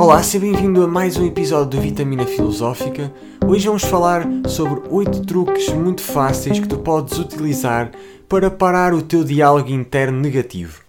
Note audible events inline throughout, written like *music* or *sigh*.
Olá, seja bem-vindo a mais um episódio do Vitamina Filosófica. Hoje vamos falar sobre 8 truques muito fáceis que tu podes utilizar para parar o teu diálogo interno negativo.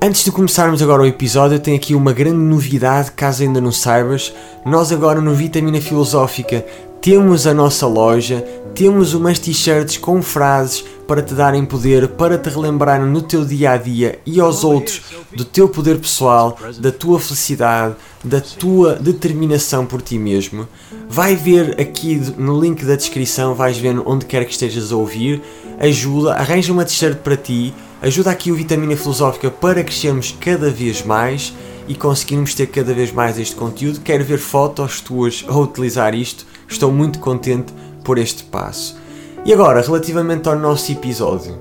Antes de começarmos agora o episódio, eu tenho aqui uma grande novidade, caso ainda não saibas. Nós agora no Vitamina Filosófica temos a nossa loja, temos umas t-shirts com frases para te darem poder, para te relembrar no teu dia a dia e aos outros do teu poder pessoal, da tua felicidade, da tua determinação por ti mesmo. Vai ver aqui no link da descrição, vais ver onde quer que estejas a ouvir. Ajuda, arranja uma t-shirt para ti, ajuda aqui o Vitamina Filosófica para crescermos cada vez mais e conseguirmos ter cada vez mais este conteúdo. Quero ver fotos tuas a utilizar isto Estou muito contente por este passo. E agora, relativamente ao nosso episódio.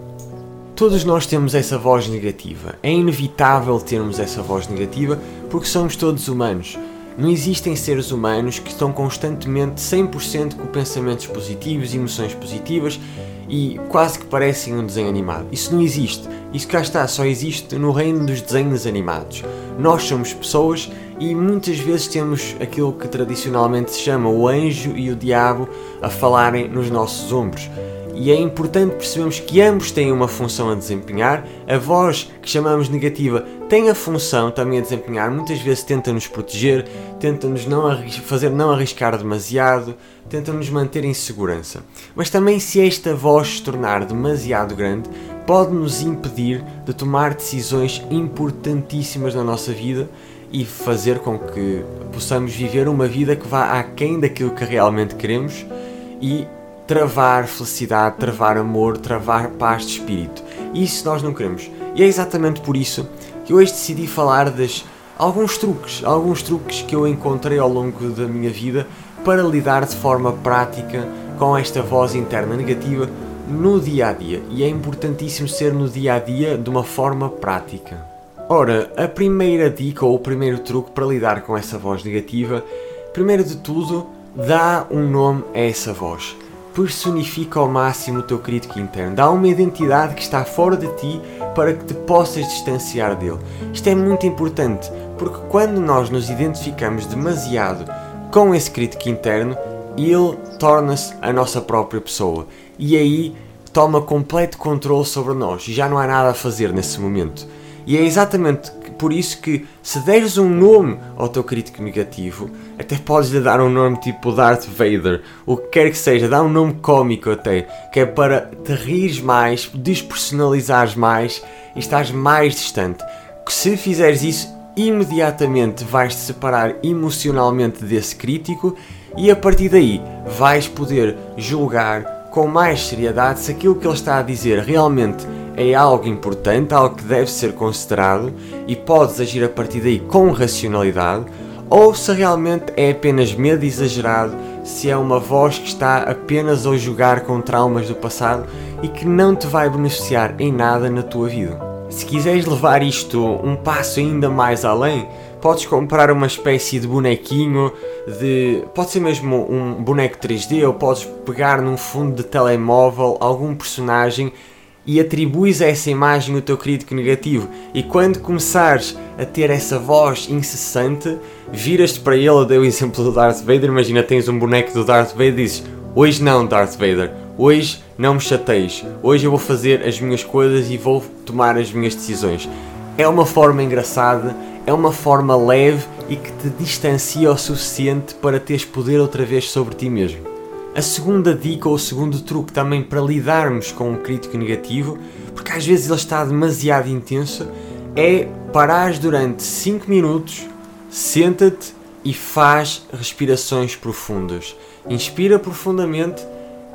Todos nós temos essa voz negativa. É inevitável termos essa voz negativa porque somos todos humanos. Não existem seres humanos que estão constantemente 100% com pensamentos positivos, emoções positivas e quase que parecem um desenho animado. Isso não existe. Isso cá está, só existe no reino dos desenhos animados. Nós somos pessoas e muitas vezes temos aquilo que tradicionalmente se chama o anjo e o diabo a falarem nos nossos ombros. E é importante percebermos que ambos têm uma função a desempenhar. A voz que chamamos negativa tem a função também a desempenhar, muitas vezes tenta nos proteger, tenta nos não fazer não arriscar demasiado, tenta nos manter em segurança. Mas também se esta voz se tornar demasiado grande, pode nos impedir de tomar decisões importantíssimas na nossa vida e fazer com que possamos viver uma vida que vá aquém daquilo que realmente queremos e travar felicidade, travar amor, travar paz de espírito. Isso nós não queremos. E é exatamente por isso que hoje decidi falar das alguns truques, alguns truques que eu encontrei ao longo da minha vida para lidar de forma prática com esta voz interna negativa no dia a dia. E é importantíssimo ser no dia a dia de uma forma prática. Ora, a primeira dica ou o primeiro truque para lidar com essa voz negativa, primeiro de tudo, dá um nome a essa voz. Personifica ao máximo o teu crítico interno. Dá uma identidade que está fora de ti para que te possas distanciar dele. Isto é muito importante, porque quando nós nos identificamos demasiado com esse crítico interno, ele torna-se a nossa própria pessoa. E aí toma completo controle sobre nós. E já não há nada a fazer nesse momento. E é exatamente por isso que, se deres um nome ao teu crítico negativo, até podes lhe dar um nome tipo Darth Vader, o que quer que seja, dá um nome cómico até, que é para te rires mais, despersonalizares mais e estás mais distante. Que se fizeres isso, imediatamente vais te separar emocionalmente desse crítico e a partir daí vais poder julgar com mais seriedade se aquilo que ele está a dizer realmente é algo importante, algo que deve ser considerado e podes agir a partir daí com racionalidade, ou se realmente é apenas medo exagerado, se é uma voz que está apenas a jogar com traumas do passado e que não te vai beneficiar em nada na tua vida. Se quiseres levar isto um passo ainda mais além, podes comprar uma espécie de bonequinho de. pode ser mesmo um boneco 3D ou podes pegar num fundo de telemóvel algum personagem e atribuis a essa imagem o teu crítico negativo. E quando começares a ter essa voz incessante, viras-te para ele. Eu dei o exemplo do Darth Vader. Imagina, tens um boneco do Darth Vader e dizes: Hoje não, Darth Vader. Hoje não me chateis. Hoje eu vou fazer as minhas coisas e vou tomar as minhas decisões. É uma forma engraçada, é uma forma leve e que te distancia o suficiente para teres poder outra vez sobre ti mesmo. A segunda dica ou o segundo truque também para lidarmos com um crítico negativo, porque às vezes ele está demasiado intenso, é parar durante 5 minutos, senta-te e faz respirações profundas. Inspira profundamente,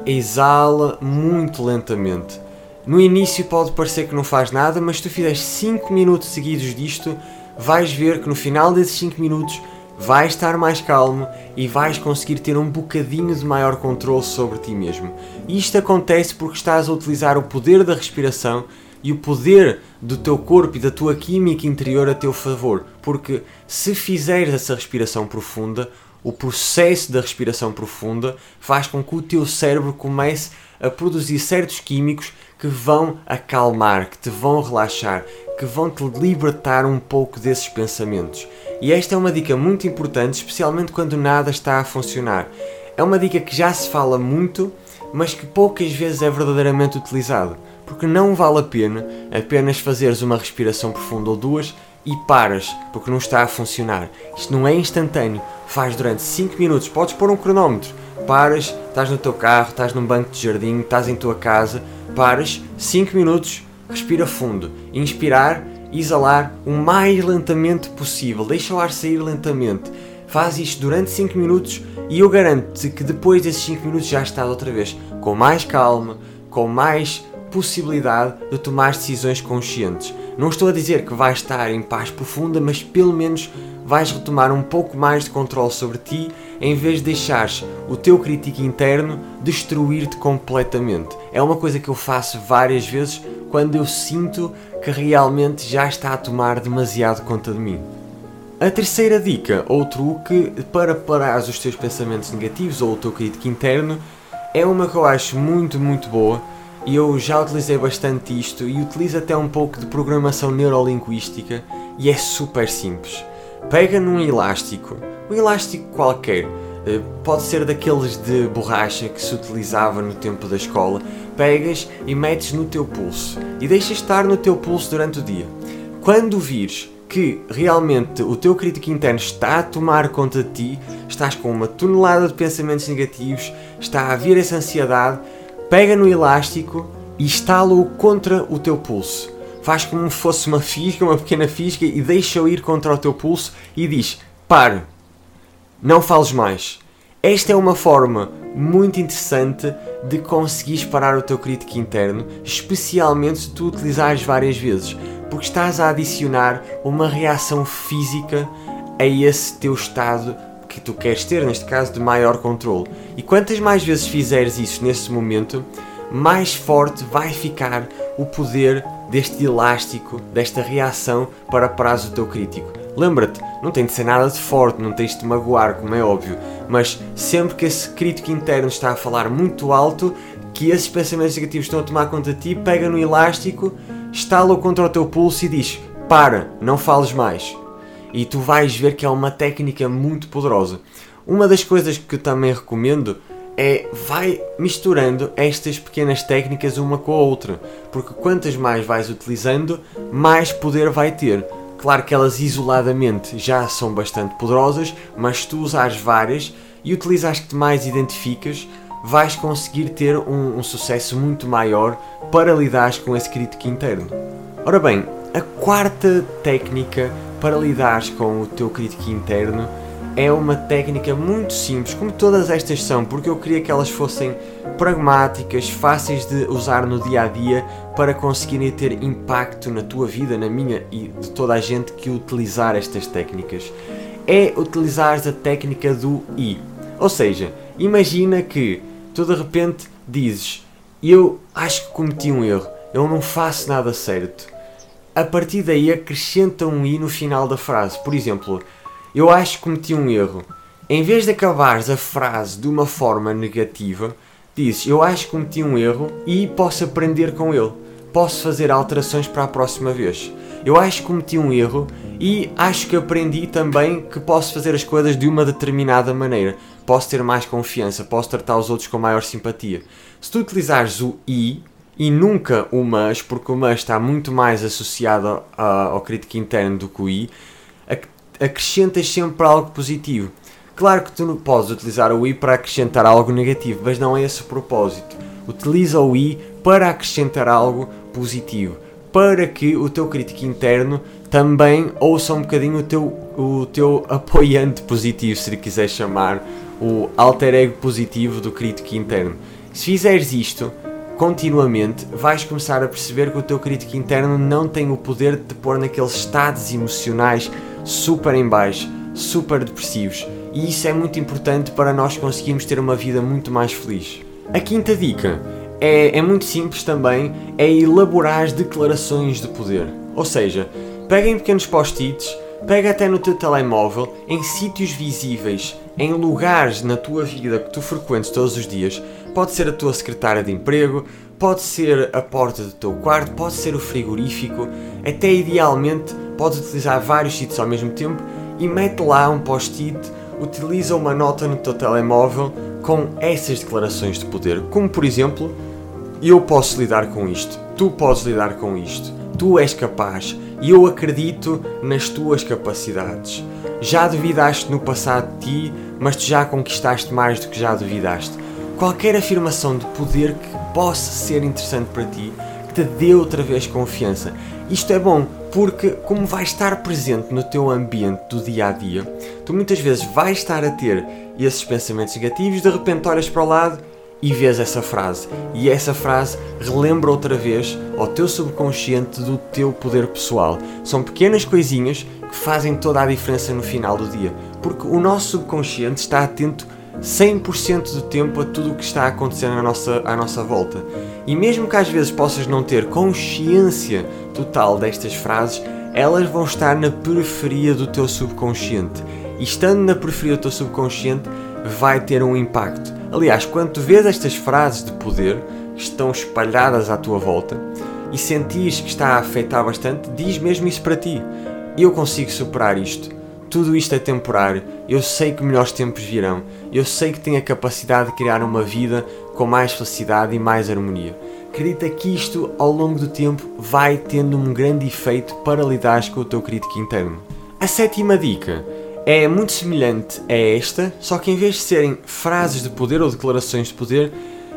exala muito lentamente. No início pode parecer que não faz nada, mas se tu fizeres 5 minutos seguidos disto, vais ver que no final desses 5 minutos vais estar mais calmo e vais conseguir ter um bocadinho de maior controle sobre ti mesmo. Isto acontece porque estás a utilizar o poder da respiração e o poder do teu corpo e da tua química interior a teu favor. Porque se fizeres essa respiração profunda, o processo da respiração profunda faz com que o teu cérebro comece a produzir certos químicos que vão acalmar, que te vão relaxar, que vão te libertar um pouco desses pensamentos. E esta é uma dica muito importante, especialmente quando nada está a funcionar. É uma dica que já se fala muito, mas que poucas vezes é verdadeiramente utilizado, porque não vale a pena apenas fazeres uma respiração profunda ou duas e paras, porque não está a funcionar. Isto não é instantâneo, faz durante 5 minutos, podes pôr um cronómetro, paras, estás no teu carro, estás num banco de jardim, estás em tua casa, paras, 5 minutos, respira fundo, inspirar, exalar o mais lentamente possível, deixa o ar sair lentamente. Faz isto durante 5 minutos e eu garanto-te que depois desses 5 minutos já estás outra vez com mais calma, com mais possibilidade de tomar decisões conscientes. Não estou a dizer que vais estar em paz profunda, mas pelo menos vais retomar um pouco mais de controle sobre ti em vez de deixares o teu crítico interno destruir-te completamente. É uma coisa que eu faço várias vezes quando eu sinto que realmente já está a tomar demasiado conta de mim. A terceira dica ou truque para parar os teus pensamentos negativos ou o teu crítico interno é uma que eu acho muito, muito boa e eu já utilizei bastante isto e utilizo até um pouco de programação neurolinguística e é super simples. Pega num elástico, um elástico qualquer, eh, pode ser daqueles de borracha que se utilizava no tempo da escola, pegas e metes no teu pulso e deixas estar no teu pulso durante o dia. Quando vires que realmente o teu crítico interno está a tomar conta de ti, estás com uma tonelada de pensamentos negativos, está a vir essa ansiedade, pega no elástico e estala-o contra o teu pulso. Faz como se fosse uma fisga, uma pequena fisga, e deixa-o ir contra o teu pulso e diz: Pare, não fales mais. Esta é uma forma muito interessante de conseguires parar o teu crítico interno, especialmente se tu utilizares várias vezes, porque estás a adicionar uma reação física a esse teu estado que tu queres ter, neste caso de maior controle. E quantas mais vezes fizeres isso nesse momento, mais forte vai ficar o poder deste elástico, desta reação para prazo o teu crítico. Lembra-te, não tem de ser nada de forte, não tens de te magoar, como é óbvio, mas sempre que esse crítico interno está a falar muito alto, que esses pensamentos negativos estão a tomar conta de ti, pega no elástico, estala-o contra o teu pulso e diz: Para, não fales mais e tu vais ver que é uma técnica muito poderosa. Uma das coisas que eu também recomendo é vai misturando estas pequenas técnicas uma com a outra, porque quantas mais vais utilizando, mais poder vai ter. Claro que elas isoladamente já são bastante poderosas, mas se tu usares várias e utilizas as que mais identificas, vais conseguir ter um, um sucesso muito maior para lidar com esse crítico interno. Ora bem, a quarta técnica para lidares com o teu crítico interno é uma técnica muito simples, como todas estas são, porque eu queria que elas fossem pragmáticas, fáceis de usar no dia a dia para conseguirem ter impacto na tua vida, na minha e de toda a gente que utilizar estas técnicas. É utilizar a técnica do I. Ou seja, imagina que tu de repente dizes: Eu acho que cometi um erro, eu não faço nada certo a partir daí acrescenta um i no final da frase. Por exemplo, eu acho que cometi um erro. Em vez de acabares a frase de uma forma negativa, dizes eu acho que cometi um erro e posso aprender com ele. Posso fazer alterações para a próxima vez. Eu acho que cometi um erro e acho que aprendi também que posso fazer as coisas de uma determinada maneira. Posso ter mais confiança, posso tratar os outros com maior simpatia. Se tu utilizares o i, e nunca o mas, porque o mas está muito mais associado ao crítico interno do que o i, acrescentas sempre algo positivo. Claro que tu podes utilizar o i para acrescentar algo negativo, mas não é esse o propósito. Utiliza o i para acrescentar algo positivo, para que o teu crítico interno também ouça um bocadinho o teu, o teu *laughs* apoiante positivo, se lhe quiser chamar, o alter ego positivo do crítico interno. Se fizeres isto, continuamente, vais começar a perceber que o teu crítico interno não tem o poder de te pôr naqueles estados emocionais super em baixo, super depressivos. E isso é muito importante para nós conseguirmos ter uma vida muito mais feliz. A quinta dica é, é muito simples também, é elaborar as declarações de poder. Ou seja, pega em pequenos post-its, pega até no teu telemóvel, em sítios visíveis em lugares na tua vida que tu frequentes todos os dias. Pode ser a tua secretária de emprego, pode ser a porta do teu quarto, pode ser o frigorífico, até idealmente podes utilizar vários sítios ao mesmo tempo e mete lá um post-it, utiliza uma nota no teu telemóvel com essas declarações de poder, como por exemplo, eu posso lidar com isto, tu podes lidar com isto, tu és capaz e eu acredito nas tuas capacidades. Já duvidaste no passado de ti, mas tu já conquistaste mais do que já duvidaste. Qualquer afirmação de poder que possa ser interessante para ti, que te dê outra vez confiança. Isto é bom porque, como vais estar presente no teu ambiente do dia a dia, tu muitas vezes vais estar a ter esses pensamentos negativos, de repente olhas para o lado e vês essa frase. E essa frase relembra outra vez ao teu subconsciente do teu poder pessoal. São pequenas coisinhas que fazem toda a diferença no final do dia, porque o nosso subconsciente está atento 100% do tempo a tudo o que está acontecendo à nossa, à nossa volta. E mesmo que às vezes possas não ter consciência total destas frases, elas vão estar na periferia do teu subconsciente. E estando na periferia do teu subconsciente, vai ter um impacto. Aliás, quando tu vês estas frases de poder que estão espalhadas à tua volta e sentires que está a afetar bastante, diz mesmo isso para ti. Eu consigo superar isto tudo isto é temporário. Eu sei que melhores tempos virão. Eu sei que tenho a capacidade de criar uma vida com mais felicidade e mais harmonia. Acredita que isto, ao longo do tempo, vai tendo um grande efeito para lidares com o teu crítico interno. A sétima dica é muito semelhante a esta, só que em vez de serem frases de poder ou declarações de poder,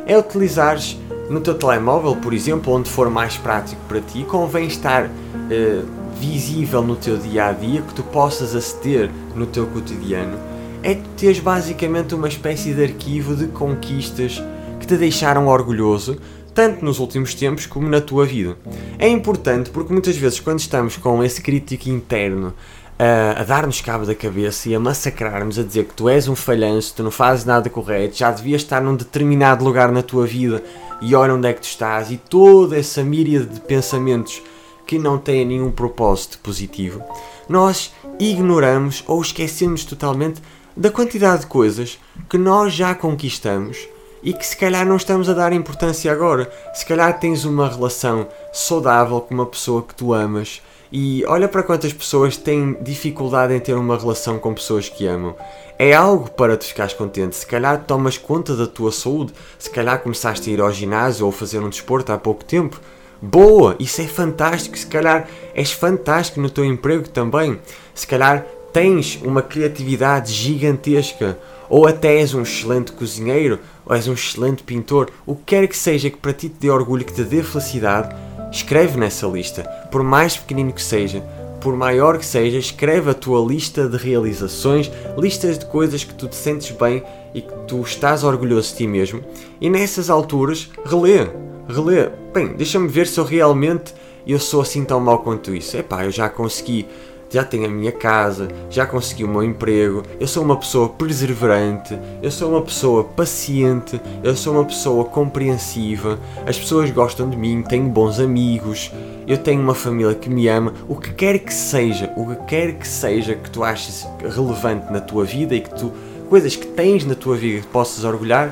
é utilizares no teu telemóvel, por exemplo, onde for mais prático para ti, convém estar. Uh, visível no teu dia a dia, que tu possas aceder no teu cotidiano, é que tens basicamente uma espécie de arquivo de conquistas que te deixaram orgulhoso, tanto nos últimos tempos como na tua vida. É importante porque muitas vezes, quando estamos com esse crítico interno a, a dar-nos cabo da cabeça e a massacrar-nos, a dizer que tu és um falhanço, tu não fazes nada correto, já devias estar num determinado lugar na tua vida e olha onde é que tu estás, e toda essa míria de pensamentos que não têm nenhum propósito positivo, nós ignoramos ou esquecemos totalmente da quantidade de coisas que nós já conquistamos e que se calhar não estamos a dar importância agora. Se calhar tens uma relação saudável com uma pessoa que tu amas e olha para quantas pessoas têm dificuldade em ter uma relação com pessoas que amam. É algo para te ficares contente. Se calhar tomas conta da tua saúde, se calhar começaste a ir ao ginásio ou fazer um desporto há pouco tempo boa, isso é fantástico. Se calhar és fantástico no teu emprego também. Se calhar tens uma criatividade gigantesca, ou até és um excelente cozinheiro, ou és um excelente pintor, o que quer que seja que para ti te dê orgulho, que te dê felicidade, escreve nessa lista, por mais pequenino que seja, por maior que seja, escreve a tua lista de realizações, listas de coisas que tu te sentes bem e que tu estás orgulhoso de ti mesmo, e nessas alturas relê reler. Bem, deixa-me ver se eu realmente eu sou assim tão mau quanto isso. Epá, eu já consegui, já tenho a minha casa, já consegui o meu emprego, eu sou uma pessoa perseverante, eu sou uma pessoa paciente, eu sou uma pessoa compreensiva, as pessoas gostam de mim, tenho bons amigos, eu tenho uma família que me ama, o que quer que seja, o que quer que seja que tu aches relevante na tua vida e que tu coisas que tens na tua vida que possas orgulhar,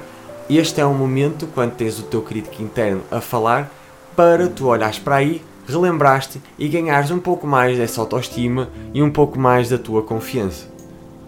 este é um momento, quando tens o teu crítico interno a falar, para tu olhares para aí, relembraste e ganhares um pouco mais dessa autoestima e um pouco mais da tua confiança.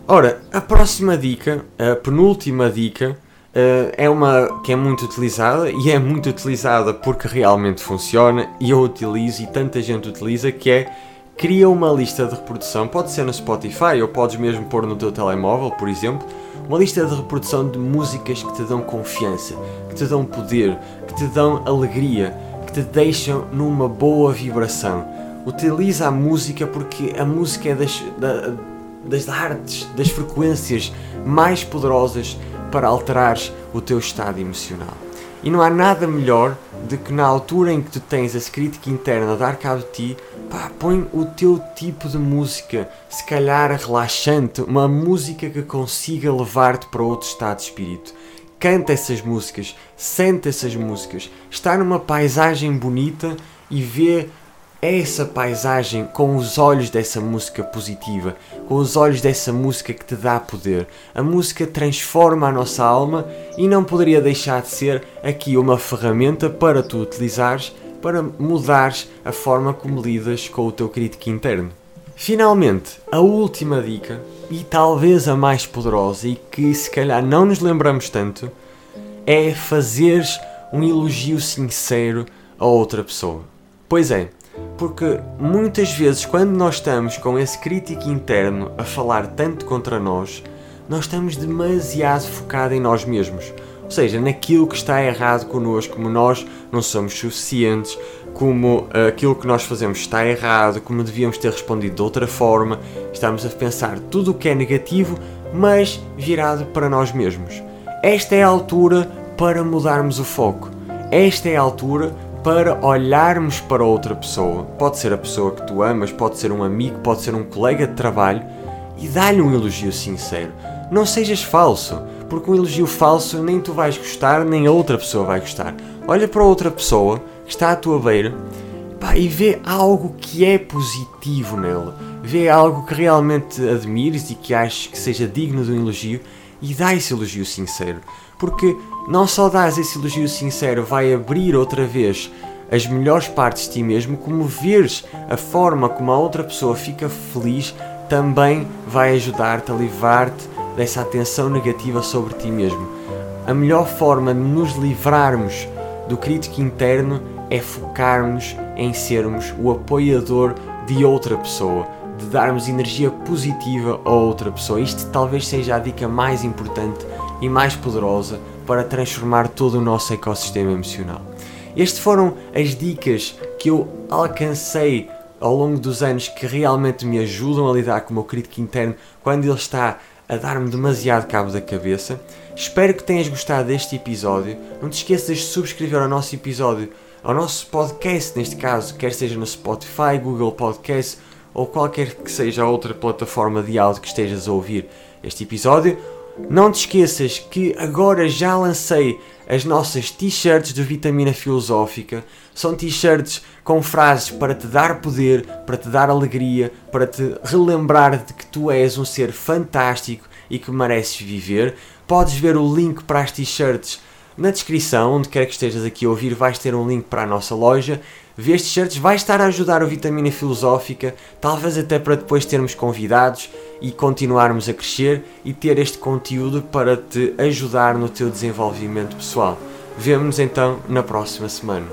Ora, a próxima dica, a penúltima dica, eh, é uma que é muito utilizada e é muito utilizada porque realmente funciona e eu utilizo e tanta gente utiliza que é cria uma lista de reprodução, pode ser no Spotify ou podes mesmo pôr no teu telemóvel, por exemplo, uma lista de reprodução de músicas que te dão confiança, que te dão poder, que te dão alegria, que te deixam numa boa vibração. Utiliza a música porque a música é das, das artes, das frequências mais poderosas para alterares o teu estado emocional. E não há nada melhor do que na altura em que tu tens essa crítica interna a dar cabo de ti, pá, põe o teu tipo de música, se calhar relaxante, uma música que consiga levar-te para outro estado de espírito. Canta essas músicas, sente essas músicas, está numa paisagem bonita e vê essa paisagem com os olhos dessa música positiva, com os olhos dessa música que te dá poder. A música transforma a nossa alma e não poderia deixar de ser aqui uma ferramenta para tu utilizares para mudares a forma como lidas com o teu crítico interno. Finalmente, a última dica, e talvez a mais poderosa e que se calhar não nos lembramos tanto, é fazeres um elogio sincero a outra pessoa. Pois é, porque muitas vezes, quando nós estamos com esse crítico interno a falar tanto contra nós, nós estamos demasiado focados em nós mesmos. Seja, naquilo que está errado connosco, como nós não somos suficientes, como uh, aquilo que nós fazemos está errado, como devíamos ter respondido de outra forma. Estamos a pensar tudo o que é negativo, mas virado para nós mesmos. Esta é a altura para mudarmos o foco. Esta é a altura para olharmos para outra pessoa. Pode ser a pessoa que tu amas, pode ser um amigo, pode ser um colega de trabalho e dá-lhe um elogio sincero. Não sejas falso, porque um elogio falso nem tu vais gostar, nem a outra pessoa vai gostar. Olha para outra pessoa que está à tua beira pá, e vê algo que é positivo nela. Vê algo que realmente admires e que aches que seja digno de um elogio e dá esse elogio sincero. Porque não só dás esse elogio sincero, vai abrir outra vez as melhores partes de ti mesmo, como veres a forma como a outra pessoa fica feliz, também vai ajudar-te a livrar-te dessa atenção negativa sobre ti mesmo. A melhor forma de nos livrarmos do crítico interno é focarmos em sermos o apoiador de outra pessoa, de darmos energia positiva a outra pessoa. Isto talvez seja a dica mais importante e mais poderosa para transformar todo o nosso ecossistema emocional. Estas foram as dicas que eu alcancei ao longo dos anos que realmente me ajudam a lidar com o meu crítico interno quando ele está a dar-me demasiado cabo da cabeça. Espero que tenhas gostado deste episódio. Não te esqueças de subscrever ao nosso episódio, ao nosso podcast, neste caso, quer seja no Spotify, Google Podcast ou qualquer que seja a outra plataforma de áudio que estejas a ouvir este episódio. Não te esqueças que agora já lancei as nossas t-shirts de vitamina filosófica. São t-shirts com frases para te dar poder, para te dar alegria, para te relembrar de que tu és um ser fantástico e que mereces viver. Podes ver o link para as t-shirts na descrição, onde quer que estejas aqui a ouvir, vais ter um link para a nossa loja Ver estes shirts vai estar a ajudar o Vitamina Filosófica, talvez até para depois termos convidados e continuarmos a crescer e ter este conteúdo para te ajudar no teu desenvolvimento pessoal. Vemo-nos então na próxima semana.